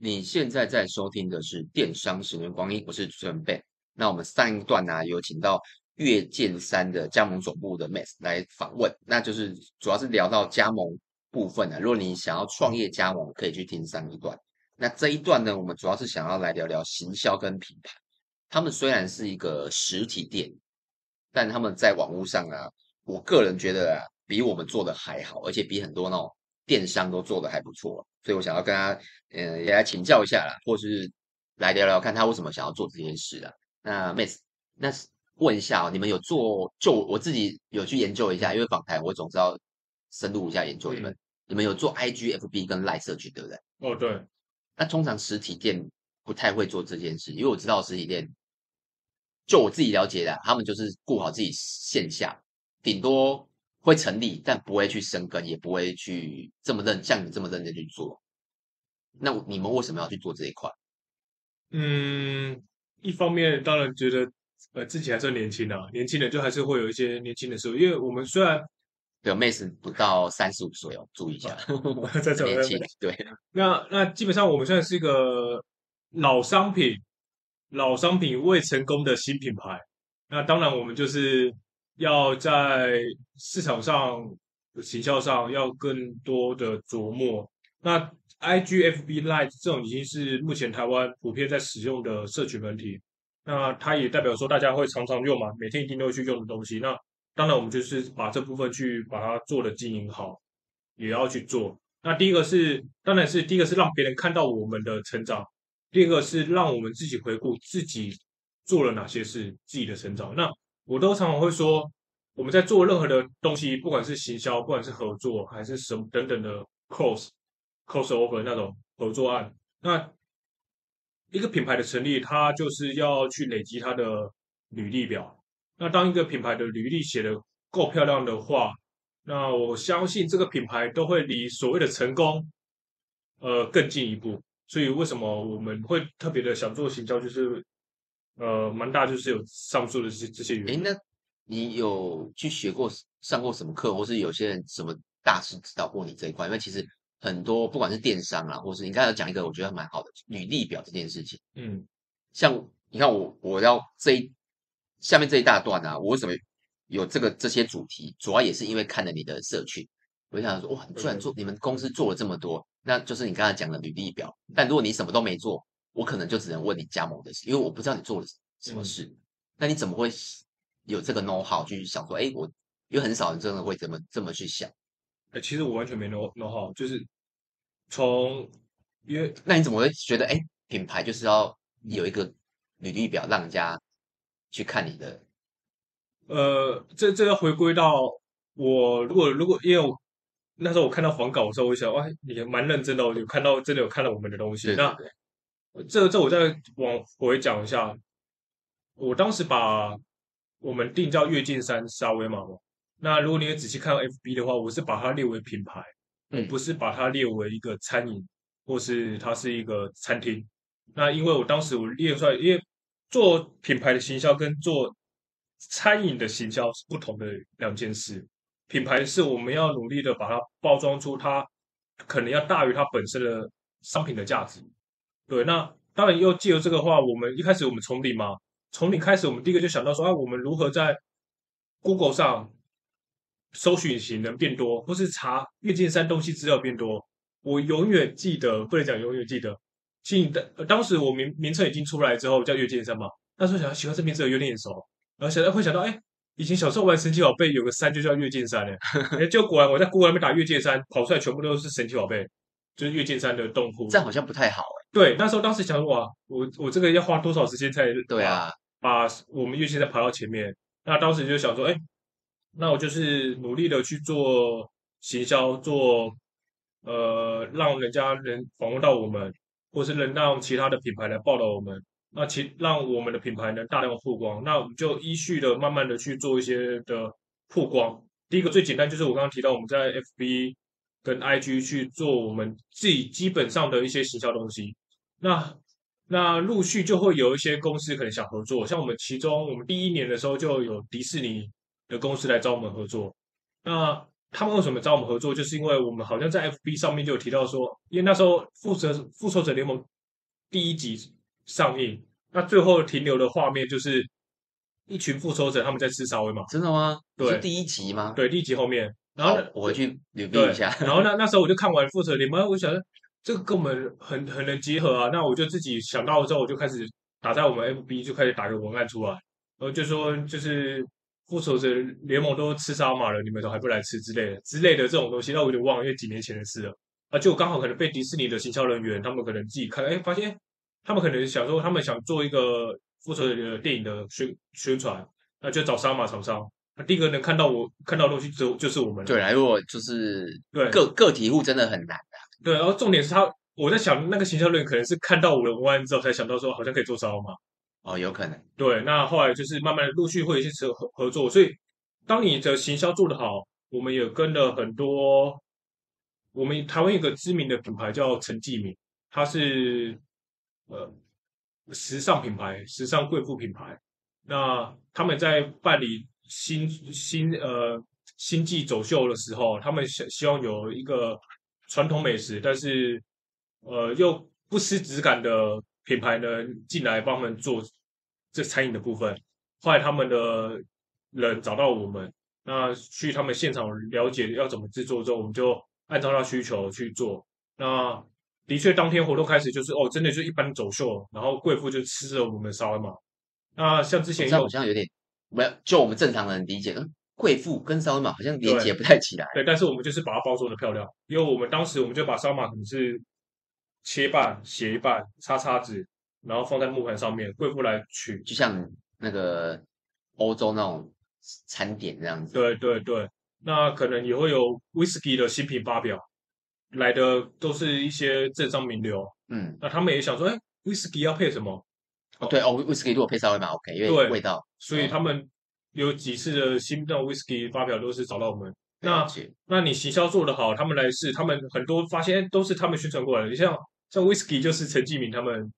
你现在在收听的是《电商十年光阴》，我是主持人 Ben。那我们上一段呢、有请到月见山的加盟总部的 Max 来访问，那就是主要是聊到加盟部分的。如果你想要创业加盟，可以去听上一段。那这一段呢，我们主要是想要来聊聊行销跟品牌。他们虽然是一个实体店，但他们在网络上啊，我个人觉得啊，比我们做的还好，而且比很多那种电商都做的还不错。所以我想要跟他，呃，也来请教一下啦，或是来聊聊看他为什么想要做这件事啊。那 Miss，那问一下哦，你们有做？就我自己有去研究一下，因为访谈我总是要深入一下研究你们。嗯、你们有做 IG、FB 跟 Line 社群，对不对？哦，对。那通常实体店不太会做这件事，因为我知道实体店，就我自己了解的，他们就是顾好自己线下，顶多。会成立，但不会去生根，也不会去这么认像你这么认真去做。那你们为什么要去做这一块？嗯，一方面当然觉得呃自己还算年轻啊，年轻人就还是会有一些年轻的时候，因为我们虽然有妹子不到三十五岁哦，注意一下，在这年轻对。那那基本上我们现在是一个老商品，老商品未成功的新品牌。那当然我们就是。要在市场上、行销上要更多的琢磨。那 IGFB Lite 这种已经是目前台湾普遍在使用的社群媒体，那它也代表说大家会常常用嘛，每天一定都会去用的东西。那当然我们就是把这部分去把它做的经营好，也要去做。那第一个是，当然是第一个是让别人看到我们的成长，第二个是让我们自己回顾自己做了哪些事，自己的成长。那我都常常会说，我们在做任何的东西，不管是行销，不管是合作，还是什么等等的 cross crossover 那种合作案，那一个品牌的成立，它就是要去累积它的履历表。那当一个品牌的履历写得够漂亮的话，那我相信这个品牌都会离所谓的成功，呃，更进一步。所以为什么我们会特别的想做行销，就是。呃，蛮大，就是有上述的这些这些原因。哎，那你有去学过、上过什么课，或是有些人什么大师指导过你这一块？因为其实很多不管是电商啊，或是你刚才讲一个，我觉得蛮好的履历表这件事情。嗯，像你看我，我要这一下面这一大段啊，我为什么有这个这些主题？主要也是因为看了你的社群，我就想说，哇，你居然做、嗯、你们公司做了这么多，那就是你刚才讲的履历表。但如果你什么都没做，我可能就只能问你加盟的事，因为我不知道你做了什么事。嗯、那你怎么会有这个 know how 去想说，哎，我因为很少人真的会这么这么去想。哎，其实我完全没 know know how，就是从因为那你怎么会觉得，哎，品牌就是要有一个履历表，让人家去看你的？呃，这这要回归到我如果如果因为我那时候我看到黄稿的时候，我想，哇，你蛮认真的，我有看到真的有看到我们的东西，那。这这我再往回讲一下，我当时把我们定叫跃进山沙威玛嘛。那如果你也仔细看 FB 的话，我是把它列为品牌，我不是把它列为一个餐饮，或是它是一个餐厅。那因为我当时我列出来，因为做品牌的行销跟做餐饮的行销是不同的两件事。品牌是我们要努力的把它包装出它可能要大于它本身的商品的价值。对，那当然又借由这个话，我们一开始我们从零嘛，从零开始，我们第一个就想到说啊，我们如何在 Google 上搜寻引擎能变多，或是查月见山东西资料变多。我永远记得，不能讲永远记得，其实当当时我名名称已经出来之后叫月见山嘛，那时候想喜欢这名字有点眼熟，然后想到会想到，哎，以前小时候玩神奇宝贝有个山就叫月见山嘞，哎，就果然我在 Google 上面打月见山，跑出来全部都是神奇宝贝，就是月见山的洞窟，这样好像不太好。对，那时候当时想说哇，我我这个要花多少时间才对啊？把我们月见山爬到前面。那当时就想说，哎，那我就是努力的去做行销，做呃，让人家能访问到我们，或是能让其他的品牌来报道我们。那其让我们的品牌能大量曝光。那我们就依序的慢慢的去做一些的曝光。第一个最简单就是我刚刚提到我们在 FB。跟 IG 去做我们自己基本上的一些行销东西，那那陆续就会有一些公司可能想合作，像我们其中我们第一年的时候就有迪士尼的公司来找我们合作，那他们为什么找我们合作，就是因为我们好像在 FB 上面就有提到说，因为那时候复仇复仇者联盟第一集上映，那最后停留的画面就是一群复仇者他们在吃沙威玛。真的吗？对，是第一集吗？对，第一集后面。然后我回去捋一下。然后那那时候我就看完复仇者联盟，我想说这个跟我们很很能结合啊，那我就自己想到之后，我就开始打在我们 FB 就开始打个文案出来，然后就说就是。复仇者联盟都吃沙马了，你们都还不来吃之类的之类的这种东西，那我有点忘了，因为几年前的事了。啊，就刚好可能被迪士尼的行销人员，他们可能自己看，哎，发现他们可能想说，他们想做一个复仇者的电影的宣宣传，那就找沙马厂商。那第一个能看到我看到的东西，就就是我们。对啊，如果就是对个个体户真的很难的。对，然后重点是他，我在想那个行销人员可能是看到我的文案之后，才想到说好像可以做招嘛。哦，有可能。对，那后来就是慢慢的陆续会有一些合合作，所以当你的行销做得好，我们也跟了很多。我们台湾有个知名的品牌叫陈继明，他是呃时尚品牌，时尚贵妇品牌。那他们在办理新新呃星际走秀的时候，他们希希望有一个传统美食，但是呃又不失质感的品牌呢进来帮他们做。这餐饮的部分，后来他们的人找到我们，那去他们现场了解要怎么制作之后，我们就按照他需求去做。那的确，当天活动开始就是哦，真的就一般走秀，然后贵妇就吃了我们的沙威玛。那像之前有好像有点没有，就我们正常人理解，嗯，贵妇跟烧马好像连接不太起来对。但是我们就是把它包装的漂亮，因为我们当时我们就把烧马可能是切半、斜一半、叉叉子。然后放在木盘上面，贵妇来取，就像那个欧洲那种餐点这样子。对对对，那可能也会有威士忌的新品发表，来的都是一些政商名流。嗯，那他们也想说，哎，威士忌要配什么？哦，对哦，威士忌如果配沙威玛 OK，因为味道。所以他们有几次的新的威士忌发表都是找到我们。那那你行销做得好，他们来试，他们很多发现都是他们宣传过来的。你像像威士忌就是陈继明他们。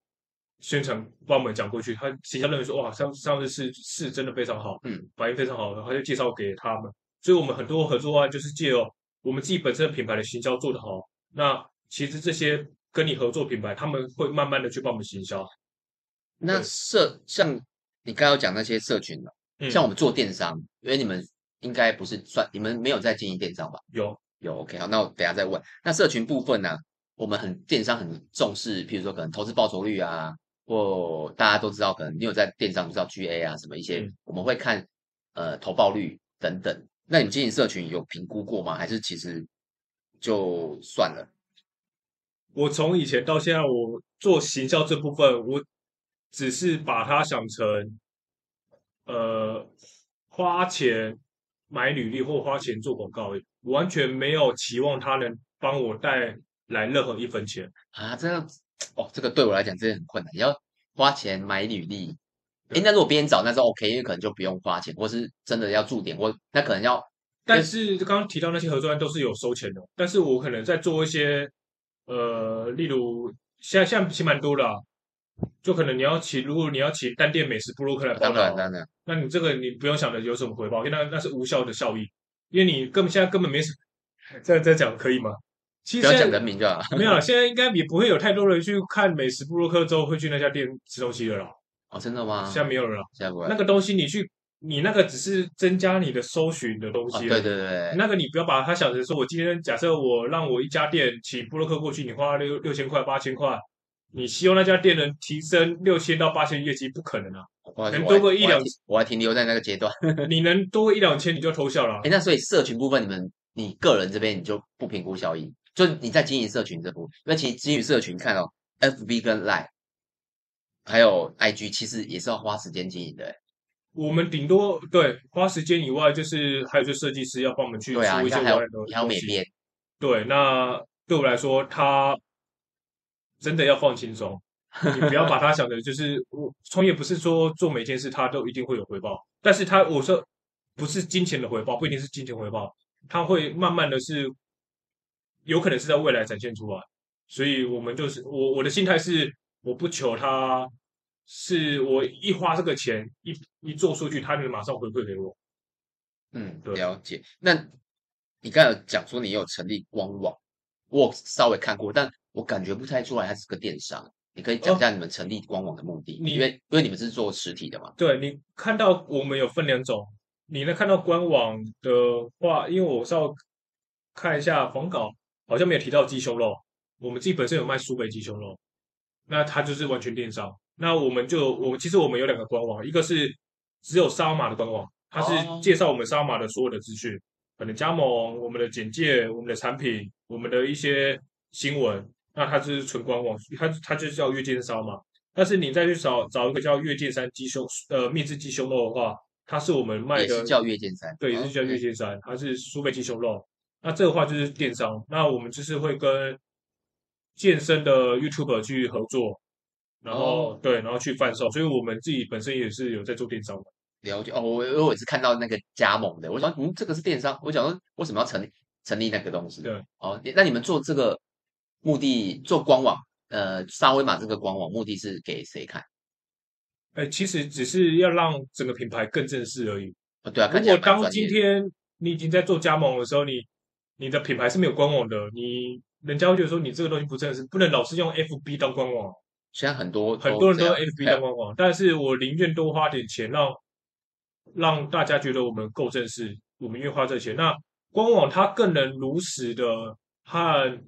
宣传帮我们讲过去，他其他人说哇，上上次是是真的非常好，嗯，反应非常好，然后就介绍给他们，所以我们很多合作案就是借哦，我们自己本身的品牌的行销做得好，那其实这些跟你合作品牌，他们会慢慢的去帮我们行销。那社像你刚刚讲那些社群的，嗯，像我们做电商，因为你们应该不是算，你们没有在经营电商吧？有有，OK，好，那我等下再问。那社群部分呢，我们很电商很重视，譬如说可能投资报酬率啊。或大家都知道，可能你有在电商，知道 GA 啊什么一些，嗯、我们会看呃投报率等等。那你们经营社群有评估过吗？还是其实就算了？我从以前到现在，我做行销这部分，我只是把它想成呃花钱买履历或花钱做广告，完全没有期望它能帮我带来任何一分钱啊！这样子。哦，这个对我来讲真的很困难。你要花钱买履历，哎，那如果别人找，那是 OK，因为可能就不用花钱，或是真的要驻点，或那可能要。但是刚刚提到那些合作案都是有收钱的，但是我可能在做一些，呃，例如现在现在其实蛮多的，啊，就可能你要起，如果你要起单店美食部落客来报道，当然当然，那你这个你不用想着有什么回报，因为那那是无效的效益，因为你根本现在根本没什么，这样这样讲可以吗？其实不要讲人名就好，没有了。现在应该也不会有太多人去看美食部落客之后会去那家店吃东西了啦。哦，真的吗？现在没有了。现在不会。那个东西你去，你那个只是增加你的搜寻的东西。哦。对对对。那个你不要把它想成说，我今天假设我让我一家店请部落客过去，你花六六千块八千块，你希望那家店能提升六千到八千业绩，不可能啊。能多个一两，我还停留在那个阶段。你能多个一两千，你就偷笑了。哎，那所以社群部分，你们你个人这边你就不评估效益？就你在经营社群这部分，因为其实经营社群看到、哦、FB 跟 Line 还有 IG，其实也是要花时间经营的。我们顶多对花时间以外，就是还有就设计师要帮我们去出一些还有还有美编。对，那对我来说，他真的要放轻松，你不要把他想的，就是我创业不是说做每件事他都一定会有回报，但是他我说不是金钱的回报，不一定是金钱回报，他会慢慢的是。有可能是在未来展现出来，所以我们就是我我的心态是，我不求他，是我一花这个钱一一做数据，他就马上回馈给我。嗯，了解。那你刚才有讲说你有成立官网，我稍微看过，但我感觉不太出来它是个电商。你可以讲一下你们成立官网的目的，哦、因为因为你们是做实体的嘛。对，你看到我们有分两种，你能看到官网的话，因为我稍微看一下访稿，好像没有提到鸡胸肉。我们自己本身有卖苏北鸡胸肉，那它就是完全电商。那我们就我其实我们有两个官网，一个是只有沙马的官网，它是介绍我们沙马的所有的资讯，哦、可能加盟、我们的简介、我们的产品、我们的一些新闻。那它就是纯官网，它它就叫月见烧嘛。但是你再去找找一个叫月见山鸡胸呃秘制鸡胸肉的话，它是我们卖的，也是叫月见山，对，也是叫月见山，它是苏北鸡胸肉。那这个话就是电商，那我们就是会跟健身的 YouTuber 去合作，然后、哦、对，然后去贩售。所以我们自己本身也是有在做电商的。了解哦，我我也是看到那个加盟的，我想嗯，这个是电商，我想说为什么要成立成立那个东西？对，哦，那你们做这个。目的做官网，呃，沙威玛这个官网目的是给谁看？哎，其实只是要让整个品牌更正式而已。哦，对啊，如果当今天你已经在做加盟的时候，你你的品牌是没有官网的，你人家会觉得说你这个东西不正式，不能老是用 FB 当官网。现在很多很多人都用 FB 当官网，但是我宁愿多花点钱让让大家觉得我们够正式，我们愿意花这钱。那官网它更能如实的和。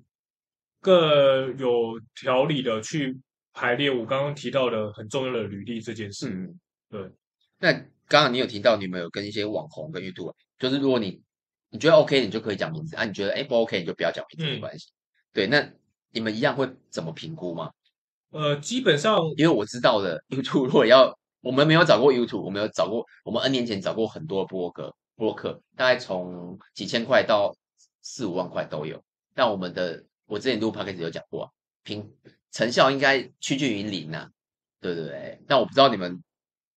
更有条理的去排列我刚刚提到的很重要的履历这件事。嗯，对。那刚刚你有提到你们有跟一些网红跟 YouTube，就是如果你你觉得 OK，你就可以讲名字啊；你觉得哎不 OK，你就不要讲名字，没关系。嗯、对，那你们一样会怎么评估吗？呃，基本上，因为我知道的 YouTube 如果要，我们没有找过 YouTube，我们有找过，我们 N 年前找过很多播客，播客大概从几千块到四五万块都有，但我们的。我之前录 podcast 有讲过、啊，评成效应该趋近于零啊，对对对。但我不知道你们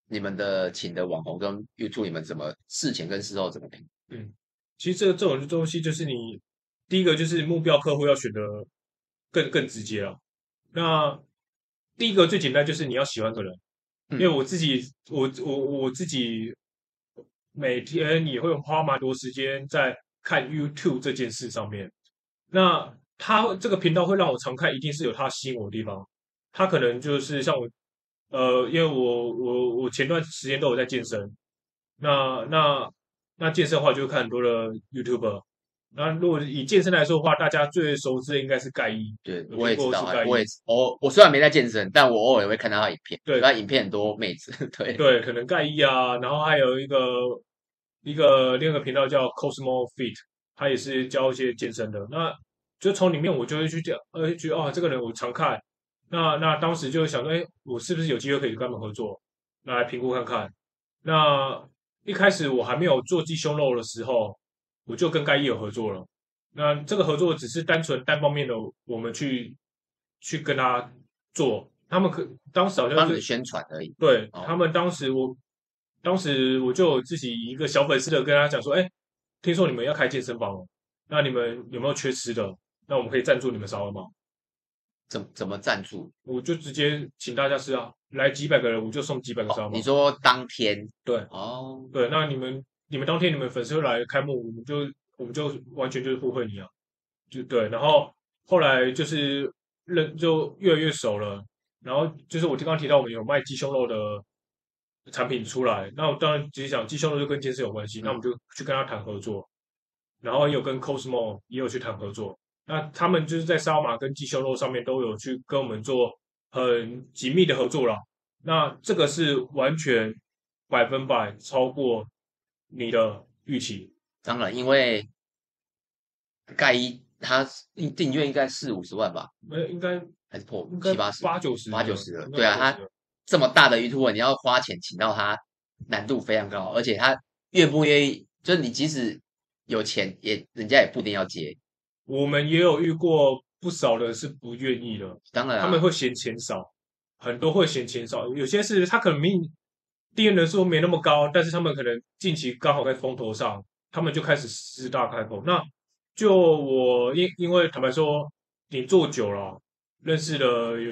你们的请的网红跟 YouTube 你们怎么事前跟事后怎么评？嗯，其实这个这种东西就是你第一个就是目标客户要选的更更直接了。那第一个最简单就是你要喜欢这个人，因为我自己我我我自己每天也会花蛮多时间在看 YouTube 这件事上面，那。他这个频道会让我常看，一定是有他吸引我的地方。他可能就是像我，呃，因为我我我前段时间都有在健身，那那那健身的话就会看很多的 YouTuber。那如果以健身来说的话，大家最熟知的应该是盖伊。对，我也知道，我也我我虽然没在健身，但我偶尔也会看到他影片。对，他影片很多妹子。对对，可能盖伊啊，然后还有一个一个另一个频道叫 Cosmo Fit，他也是教一些健身的。那就从里面我就会去讲，呃，觉得哦，这个人我常看，那那当时就会想说，哎，我是不是有机会可以跟他们合作？那来评估看看。那一开始我还没有做鸡胸肉的时候，我就跟盖伊有合作了。那这个合作只是单纯单方面的，我们去去跟他做，他们可当时好像是宣传而已。对，哦、他们当时我，当时我就自己一个小粉丝的跟他讲说，哎，听说你们要开健身房了，那你们有没有缺吃的？那我们可以赞助你们沙威玛？怎怎么赞助？我就直接请大家吃啊，来几百个人我就送几百个沙威玛。你说当天？对，哦，对，那你们你们当天你们粉丝会来开幕，我们就我们就完全就是互惠你啊，就对。然后后来就是认就越来越熟了，然后就是我刚刚提到我们有卖鸡胸肉的产品出来，那我当然直接讲鸡胸肉就跟健身有关系，嗯、那我们就去跟他谈合作，然后也有跟 Cosmo 也有去谈合作。那他们就是在烧马跟鸡胸肉上面都有去跟我们做很紧密的合作了。那这个是完全百分百超过你的预期。当然，因为盖伊他订订阅应该四五十万吧？没有，应该还是破七八十、八九十、八九十了。对啊，他这么大的 YouTuber，你要花钱请到他，难度非常高，而且他愿不愿意，就是你即使有钱，也人家也不一定要接。我们也有遇过不少的是不愿意的，当然、啊、他们会嫌钱少，很多会嫌钱少。有些是他可能订阅人数没那么高，但是他们可能近期刚好在风头上，他们就开始狮大开口。那就我因因为坦白说，你做久了，认识了有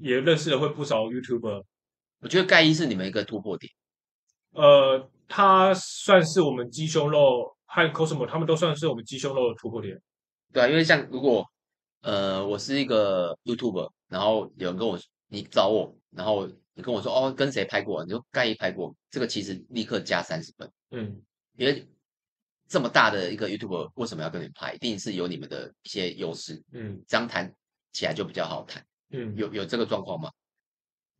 也认识了会不少 YouTuber。我觉得盖伊是你们一个突破点。呃，他算是我们鸡胸肉。和 Cosmo 他们都算是我们鸡胸肉的突破点。对啊，因为像如果呃我是一个 YouTuber，然后有人跟我你找我，然后你跟我说哦跟谁拍过，你就盖一拍过，这个其实立刻加三十分。嗯，因为这么大的一个 YouTuber 为什么要跟你拍？一定是有你们的一些优势。嗯，这样谈起来就比较好谈。嗯，有有这个状况吗？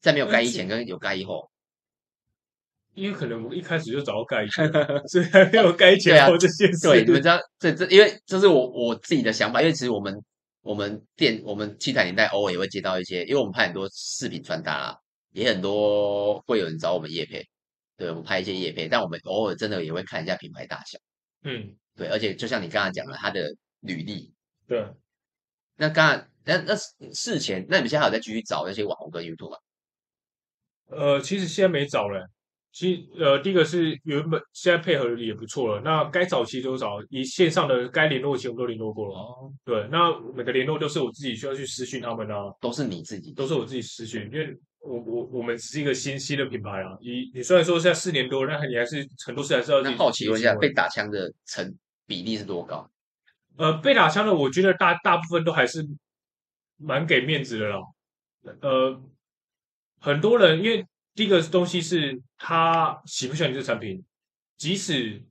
在没有盖以前跟有盖以后。因为可能我一开始就找到盖 前，所以还没有盖起来这些事。对，你们知道，这这，因为这是我我自己的想法。因为其实我们我们店我们七彩年代偶尔也会接到一些，因为我们拍很多饰品穿搭啦，也很多会有人找我们夜配，对，我们拍一些夜配，但我们偶尔真的也会看一下品牌大小。嗯，对，而且就像你刚才讲的，他的履历。对。那刚才那那事前，那你们现在还有在继续找那些网红跟 YouTube 吗？呃，其实现在没找了。其实，呃，第一个是原本现在配合的也不错了。那该找其实都找，以线上的该联络其实我们都联络过了。哦，对，那每个联络都是我自己需要去私讯他们啊，都是你自己，都是我自己私讯，因为我我我们是一个新兴的品牌啊。你你虽然说现在四年多，但你还是很多事还是要。那好奇问一下，被打枪的成比例是多高？呃，被打枪的，我觉得大大部分都还是蛮给面子的啦。呃，很多人因为。第一个东西是他喜不喜欢你这个产品，即使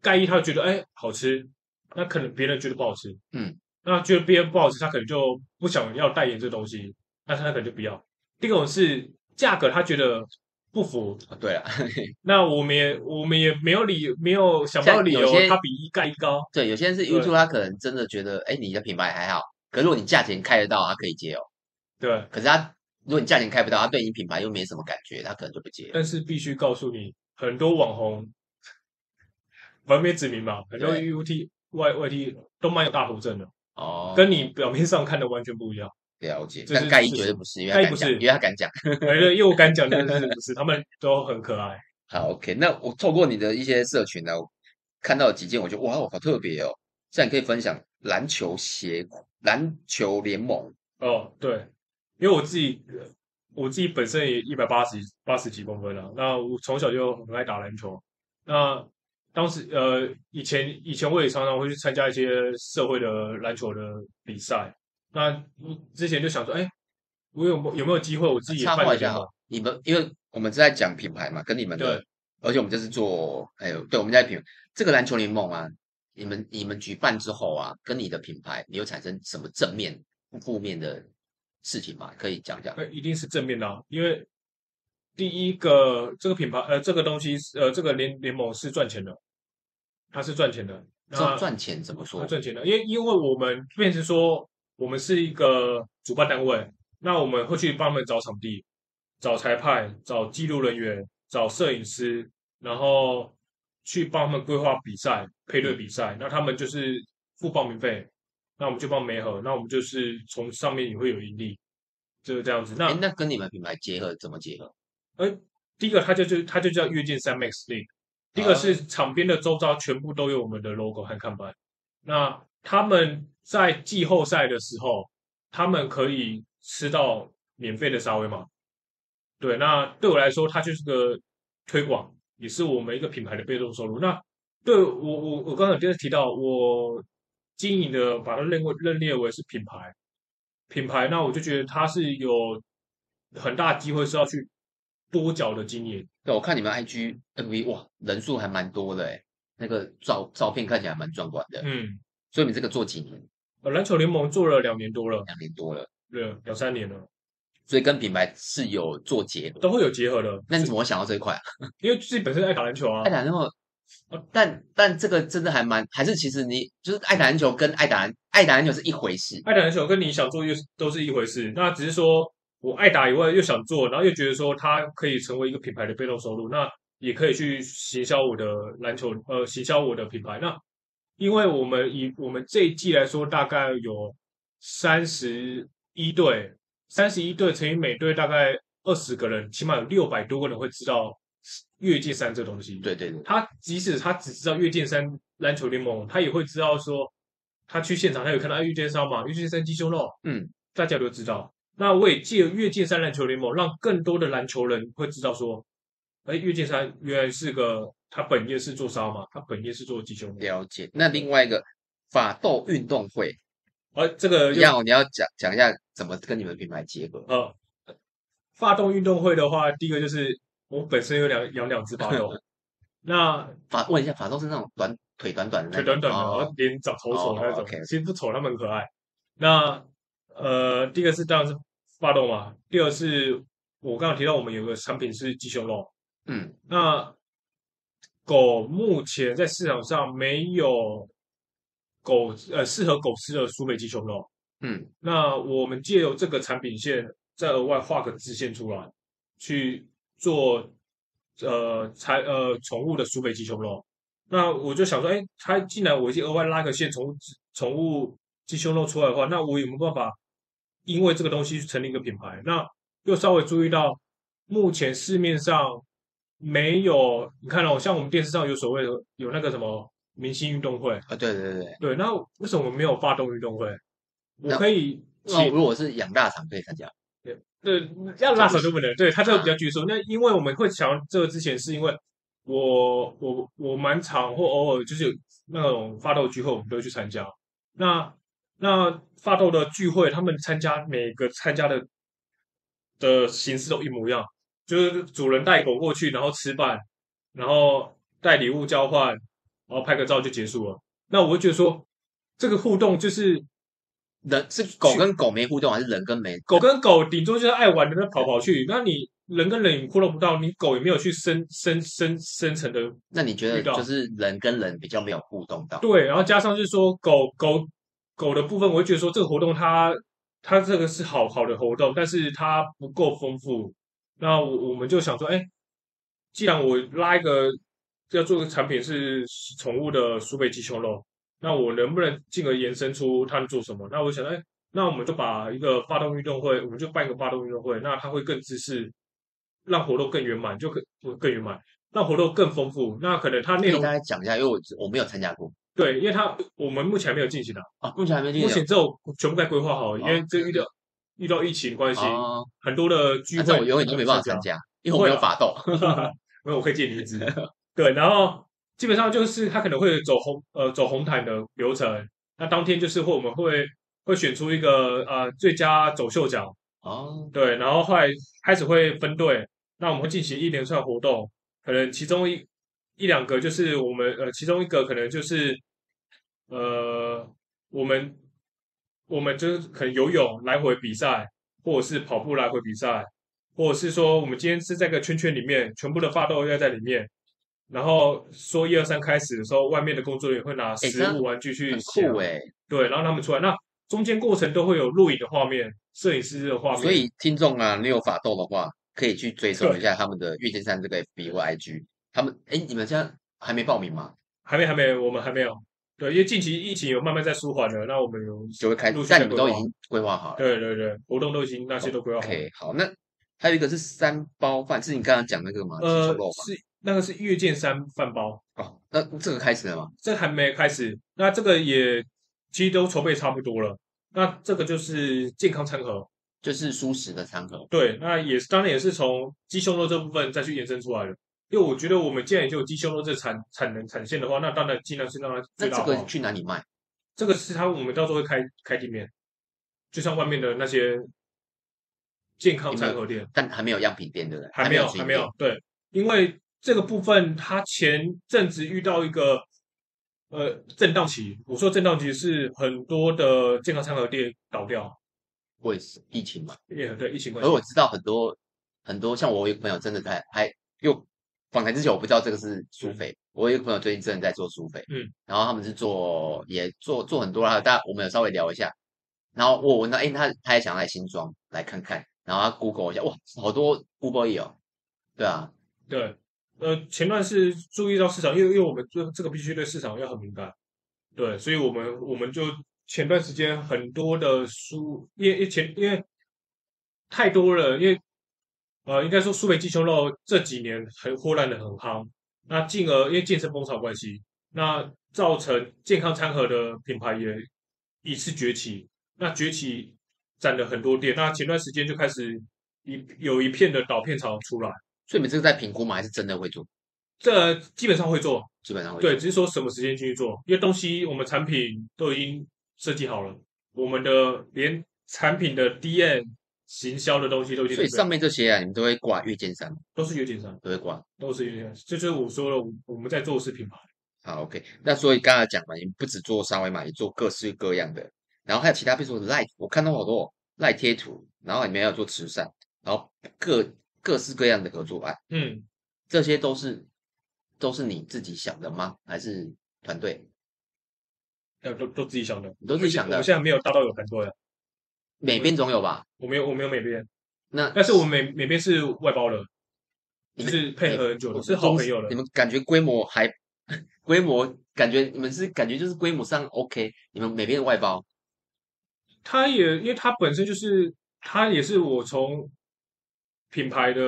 盖伊他觉得哎好吃，那可能别人觉得不好吃，嗯，那觉得别人不好吃，他可能就不想要代言这个东西，那他可能就不要。第二种是价格，他觉得不符，哦、对啊，那我们也我们也没有理没有想不到理由，他比一盖一高。对，有些人是 YouTube，他可能真的觉得哎你的品牌还好，可是如果你价钱开得到，他可以接哦。对，可是他。如果你价钱开不到，他对你品牌又没什么感觉，他可能就不接。但是必须告诉你，很多网红，完美指名嘛，很多 UT、Y、YT 都蛮有大头症的哦，跟你表面上看的完全不一样。了解，但盖伊绝对不是，因为他敢讲，因为他敢讲，对，因为我敢讲，但是不是，他们都很可爱。好，OK，那我透过你的一些社群呢，我看到几件，我觉得哇，好特别哦。现在你可以分享篮球鞋、篮球联盟哦，对。因为我自己，我自己本身也一百八十八十几公分了。那我从小就很爱打篮球。那当时，呃，以前以前我也常常会去参加一些社会的篮球的比赛。那之前就想说，哎，我有有没有机会我自己也办一下？你们因为我们是在讲品牌嘛，跟你们的，对而且我们这是做，哎呦，对，我们在品这个篮球联盟啊，你们你们举办之后啊，跟你的品牌你有产生什么正面、负面的？事情嘛，可以讲讲。一定是正面的啊，因为第一个这个品牌，呃，这个东西，呃，这个联联盟是赚钱的，它是赚钱的。那赚钱怎么说？赚钱的，因为因为我们变成说，我们是一个主办单位，那我们会去帮他们找场地、找裁判、找记录人员、找摄影师，然后去帮他们规划比赛、配对比赛。那他们就是付报名费。那我们就帮媒合，那我们就是从上面也会有盈利，就是这样子。那那跟你们品牌结合怎么结合？哎，第一个它就就它就叫跃进三 Max League，第一个是场边的周遭全部都有我们的 logo 和看板。那他们在季后赛的时候，他们可以吃到免费的沙威玛。对，那对我来说，它就是个推广，也是我们一个品牌的被动收入。那对我我我刚才就是提到我。经营的把它认为认列为是品牌，品牌，那我就觉得它是有很大机会是要去多角的经营。对，我看你们 IG MV 哇，人数还蛮多的诶，那个照照片看起来蛮壮观的。嗯，所以你这个做几年？呃，篮球联盟做了两年多了，两年多了，对，两三年了。所以跟品牌是有做结合，都会有结合的。那你怎么会想到这一块啊？因为自己本身爱打篮球啊，爱打篮球。但但这个真的还蛮，还是其实你就是爱打篮球跟爱打爱打篮球是一回事，爱打篮球跟你想做又都是一回事。那只是说我爱打以外又想做，然后又觉得说它可以成为一个品牌的被动收入，那也可以去行销我的篮球，呃，行销我的品牌。那因为我们以我们这一季来说，大概有三十一队，三十一队乘以每队大概二十个人，起码有六百多个人会知道。跃进三这东西，对对对，他即使他只知道跃进三篮球联盟，他也会知道说，他去现场他有看到跃进三嘛，跃进三鸡胸肉，嗯，大家都知道。那我也借跃进三篮球联盟，让更多的篮球人会知道说，哎，跃进三原来是个他本业是做烧嘛，他本业是做鸡胸肉。了解。那另外一个法斗运动会，而、呃、这个要你要讲讲一下怎么跟你们品牌结合。呃，法斗运动会的话，第一个就是我本身有两养两只法斗。那法问一下，法斗是那种短腿短短的，腿短短的，然后脸长丑丑的那种。其实不丑，他们很可爱。那呃，第一个是当然是法斗嘛，第二是我刚刚提到我们有个产品是鸡胸肉。嗯，那狗目前在市场上没有狗呃适合狗吃的舒肥鸡胸肉。嗯，那我们借由这个产品线，再额外画个支线出来，去做。呃，才呃，宠物的苏北鸡胸肉，那我就想说，哎，他既然我已经额外拉个线，宠物宠物鸡胸肉出来的话，那我有没有办法因为这个东西去成立一个品牌？那又稍微注意到，目前市面上没有，你看哦，像我们电视上有所谓的有那个什么明星运动会啊，对对对对，那为什么我们没有发动运动会？我可以，那如果是养大场可以参加。对，要拉手都不能。对，他这个比较拘束。那因为我们会想这个之前，是因为我我我蛮常或偶尔就是有那种发豆聚会，我们都会去参加。那那发豆的聚会，他们参加每个参加的的形式都一模一样，就是主人带狗过去，然后吃饭，然后带礼物交换，然后拍个照就结束了。那我会觉得说，这个互动就是。人是狗跟狗没互动，还是人跟没？狗跟狗顶多就是爱玩的，那跑跑去。那你人跟人互动不到，你狗也没有去深深深深层的。那你觉得就是人跟人比较没有互动到？对，然后加上就是说狗狗狗的部分，我会觉得说这个活动它它这个是好好的活动，但是它不够丰富。那我我们就想说，哎，既然我拉一个要做个产品是宠物的苏北鸡胸肉。那我能不能进而延伸出他们做什么？那我想，哎，那我们就把一个发动运动会，我们就办一个发动运动会，那它会更自私，让活动更圆满，就更更圆满，让活动更丰富。那可能他内容大家讲一下，因为我我没有参加过。对，因为他我们目前还没有进行的啊，目前还没进行，目前只有全部在规划好，因为这遇到遇到疫情关系，很多的聚会我永远都没办法参加，因为我没有法斗，没有我可以借你一支。对，然后。基本上就是他可能会走红呃走红毯的流程，那当天就是会我们会会选出一个呃最佳走秀奖。哦，对，然后后来开始会分队，那我们会进行一连串活动，可能其中一一两个就是我们呃其中一个可能就是呃我们我们就是可能游泳来回比赛，或者是跑步来回比赛，或者是说我们今天是在个圈圈里面，全部的发都要在里面。然后说一二三开始的时候，外面的工作人员会拿食物玩具去抢，很酷哎，对，然后他们出来，那中间过程都会有录影的画面、摄影师的画面。所以听众啊，你有法斗的话，可以去追踪一下他们的月见山这个 FB 或 IG。他们哎，你们现在还没报名吗？还没，还没，我们还没有。对，因为近期疫情有慢慢在舒缓了，那我们有就会开始，但你们都已经规划好了。对对对，活动都已经那些都规划好了。OK，好，那还有一个是三包饭，是你刚刚讲那个吗？呃，是。那个是月见山饭包哦，那这个开始了吗？这还没开始，那这个也其实都筹备差不多了。那这个就是健康餐盒，就是蔬食的餐盒。对，那也是当然也是从鸡胸肉这部分再去延伸出来的。因为我觉得我们既然已经有鸡胸肉这产产能产线的话，那当然尽量是让它最大化。那这个去哪里卖？这个是他我们到时候会开开店面，就像外面的那些健康餐盒店，但还没有样品店，对不对？还没有，还没有。对，因为。这个部分，他前阵子遇到一个呃震荡期。我说震荡期是很多的健康餐盒店倒掉，为什？疫情嘛。也对，疫情关系。而我知道很多很多，像我有个朋友真的在还又访谈之前，我不知道这个是舒肥。嗯、我有个朋友最近真的在做苏菲，嗯，然后他们是做也做做很多啦，大家我们有稍微聊一下。然后我问他，哎，他他也想来新庄来看看，然后他 Google 一下，哇，好多 Google 也有，对啊，对。呃，前段是注意到市场，因为因为我们这这个必须对市场要很敏感，对，所以我们我们就前段时间很多的书，因为因为前因为太多了，因为呃，应该说苏北鸡胸肉这几年很忽然的很夯，那进而因为健身风潮关系，那造成健康餐盒的品牌也一次崛起，那崛起占了很多店，那前段时间就开始一有一片的倒片潮出来。所以你们这个在评估吗？还是真的会做？这基本上会做，基本上会对，只是说什么时间进去做，因为东西我们产品都已经设计好了，我们的连产品的 DM 行销的东西都已经，所以上面这些啊，你们都会挂月见三，都是月见山，都会挂，都是月见山，这就是我说了，我们在做的是品牌。好，OK，那所以刚才讲嘛，你不只做沙威玛，也做各式各样的，然后还有其他，比如说 Light，我看到好多 Light 贴图，然后里面要做慈善，然后各各式各样的合作案，嗯，这些都是都是你自己想的吗？还是团队？呃，都都自己想的，都自己想的。我现在没有大到有团队，美编总有吧？我没有，我没有美编，那但是我美美编是外包的，就是配合很久的，是好朋友了。你们感觉规模还？规模感觉你们是感觉就是规模上 OK，你们美编外包，他也因为他本身就是他也是我从品牌的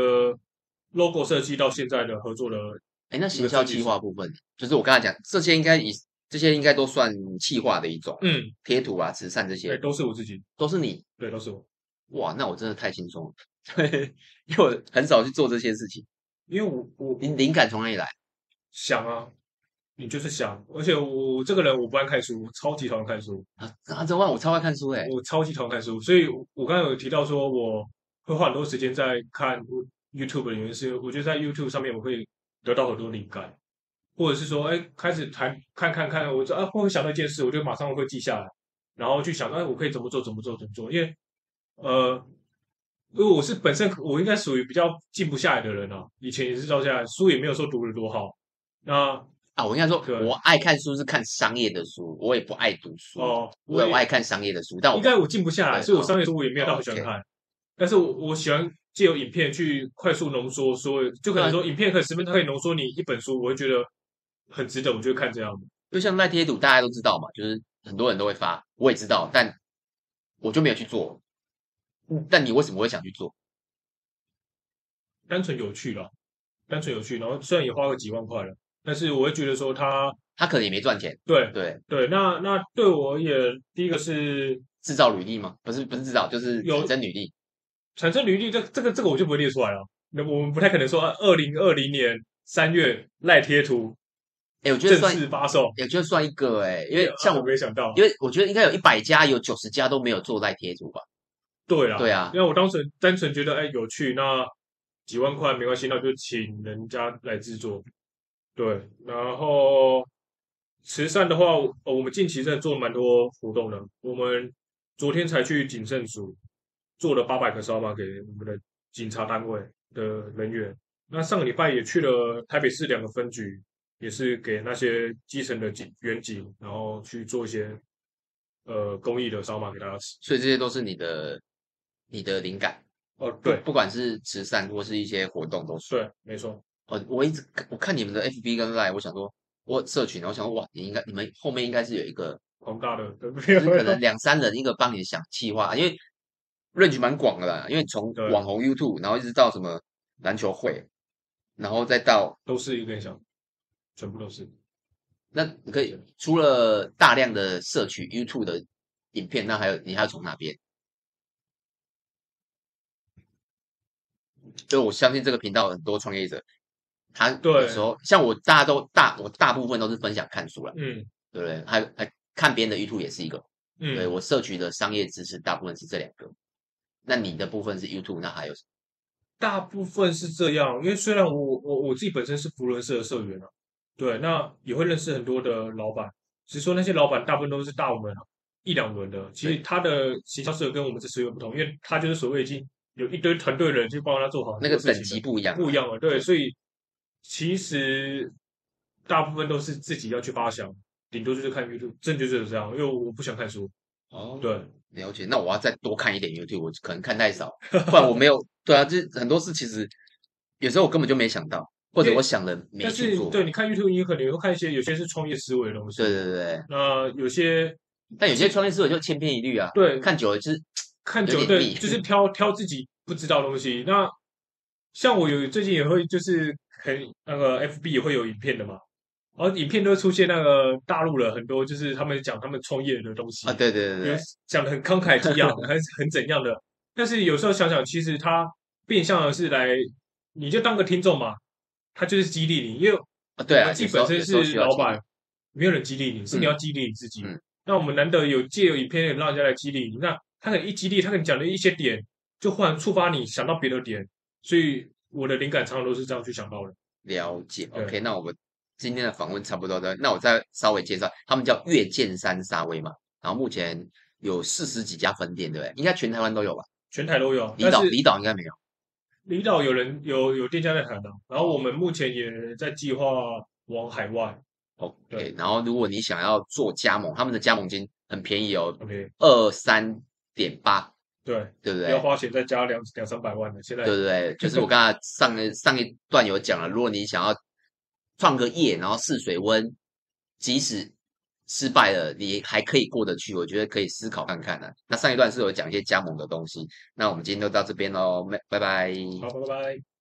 logo 设计到现在的合作的，哎，那行销计划部分，就是我刚才讲这些应该以这些应该都算企划的一种，嗯，贴图啊、慈善这些，对，都是我自己，都是你，对，都是我，哇，那我真的太轻松了，对，因为我很少去做这些事情，因为我我灵灵感从哪里来？想啊。你就是想，而且我这个人我不爱看书，我超级讨厌看书啊！啊，这万我超爱看书哎，我超级讨厌看书，所以我刚才有提到说我会花很多时间在看 YouTube 的原因是，我觉得在 YouTube 上面我会得到很多灵感，或者是说，哎，开始谈看看看，我就啊会想到一件事，我就马上会记下来，然后去想，哎，我可以怎么做，怎么做，怎么做？因为呃，因为我是本身我应该属于比较静不下来的人啊，以前也是照下来书也没有说读的多好，那。啊，我应该说，我爱看书是看商业的书，我也不爱读书。哦，我也爱看商业的书，但我应该我静不下来，所以我商业书我也没有到很喜欢看。但是我我喜欢借由影片去快速浓缩，说就可能说影片可以十分钟可以浓缩你一本书，我会觉得很值得，我就会看这样。就像赖贴图，大家都知道嘛，就是很多人都会发，我也知道，但我就没有去做。但你为什么会想去做？单纯有趣了，单纯有趣，然后虽然也花了几万块了。但是我会觉得说他他可能也没赚钱，对对对。那那对我而言，第一个是制造履历嘛？不是不是制造，就是产生履历。产生履历，这这个这个我就不会列出来了。那我们不太可能说二零二零年三月赖贴图，哎，我觉得正式发售，也就算一个哎，因为像我没想到，因为我觉得应该有一百家，有九十家都没有做赖贴图吧？对啊，对啊，因为我当时单纯觉得哎有趣，那几万块没关系，那就请人家来制作。对，然后慈善的话，我们近期在做蛮多活动的。我们昨天才去警政署做了八百个烧麦给我们的警察单位的人员。那上个礼拜也去了台北市两个分局，也是给那些基层的警员警，然后去做一些呃公益的烧麦给大家吃。所以这些都是你的你的灵感哦，对，不管是慈善或是一些活动都是。对，没错。哦我一直我看你们的 FB 跟 Line，我想说，我社群，我想说，哇，你应该你们后面应该是有一个庞大的，可能两三人一个帮你想计划，因为 range 蛮广的啦，因为从网红 YouTube，然后一直到什么篮球会，然后再到都是一个想，全部都是。那你可以除了大量的摄取 YouTube 的影片，那还有你还要从哪边？就我相信这个频道很多创业者。他有时候像我，大家都大我大部分都是分享看书了，嗯，对不对？还还看别人的 YouTube 也是一个，嗯，对我摄取的商业知识大部分是这两个。那你的部分是 YouTube，那还有什么？大部分是这样，因为虽然我我我自己本身是福伦社的社员啊，对，那也会认识很多的老板，只是说那些老板大部分都是大我们一两轮的，其实他的行销社跟我们这社员不同，因为他就是所谓已经有一堆团队的人去帮他做好，那个等级不一样，不一样了，对，所以。其实大部分都是自己要去发想，顶多就是看 YouTube，真的就是这样。因为我不想看书。哦，对，了解。那我要再多看一点 YouTube，我可能看太少，不然我没有。对啊，就是很多事其实有时候我根本就没想到，或者我想了没去做。对，你看 YouTube，你可能会看一些，有些是创业思维的东西。对对对。那有些，但有些创业思维就千篇一律啊。对，看久了就是看久了，对，就是挑挑自己不知道的东西。那像我有最近也会就是。很那个 FB 也会有影片的嘛，然后影片都会出现那个大陆的很多，就是他们讲他们创业的东西啊，对对对对，讲的很慷慨激昂，很很怎样的。但是有时候想想，其实他变相的是来，你就当个听众嘛，他就是激励你，因为啊，对啊，自己本身是老板，没有人激励你，是你要激励你自己。嗯、那我们难得有借由影片让人家来激励你，那他可能一激励，他可能讲的一些点，就忽然触发你想到别的点，所以我的灵感常常都是这样去想到的。了解，OK，那我们今天的访问差不多的，那我再稍微介绍，他们叫月见山沙威嘛，然后目前有四十几家分店，对不对？应该全台湾都有吧？全台都有，离岛离岛应该没有。离岛有人有有店家在台湾，然后我们目前也在计划往海外。OK，对然后如果你想要做加盟，他们的加盟金很便宜哦，OK，二三点八，对对不对？要花钱再加两两三百万的，现在对不对？就是我刚才上上一段有讲了，如果你想要创个业，然后试水温，即使。失败了，你还可以过得去，我觉得可以思考看看的、那上一段是有讲一些加盟的东西，那我们今天就到这边喽，拜拜。好，拜拜。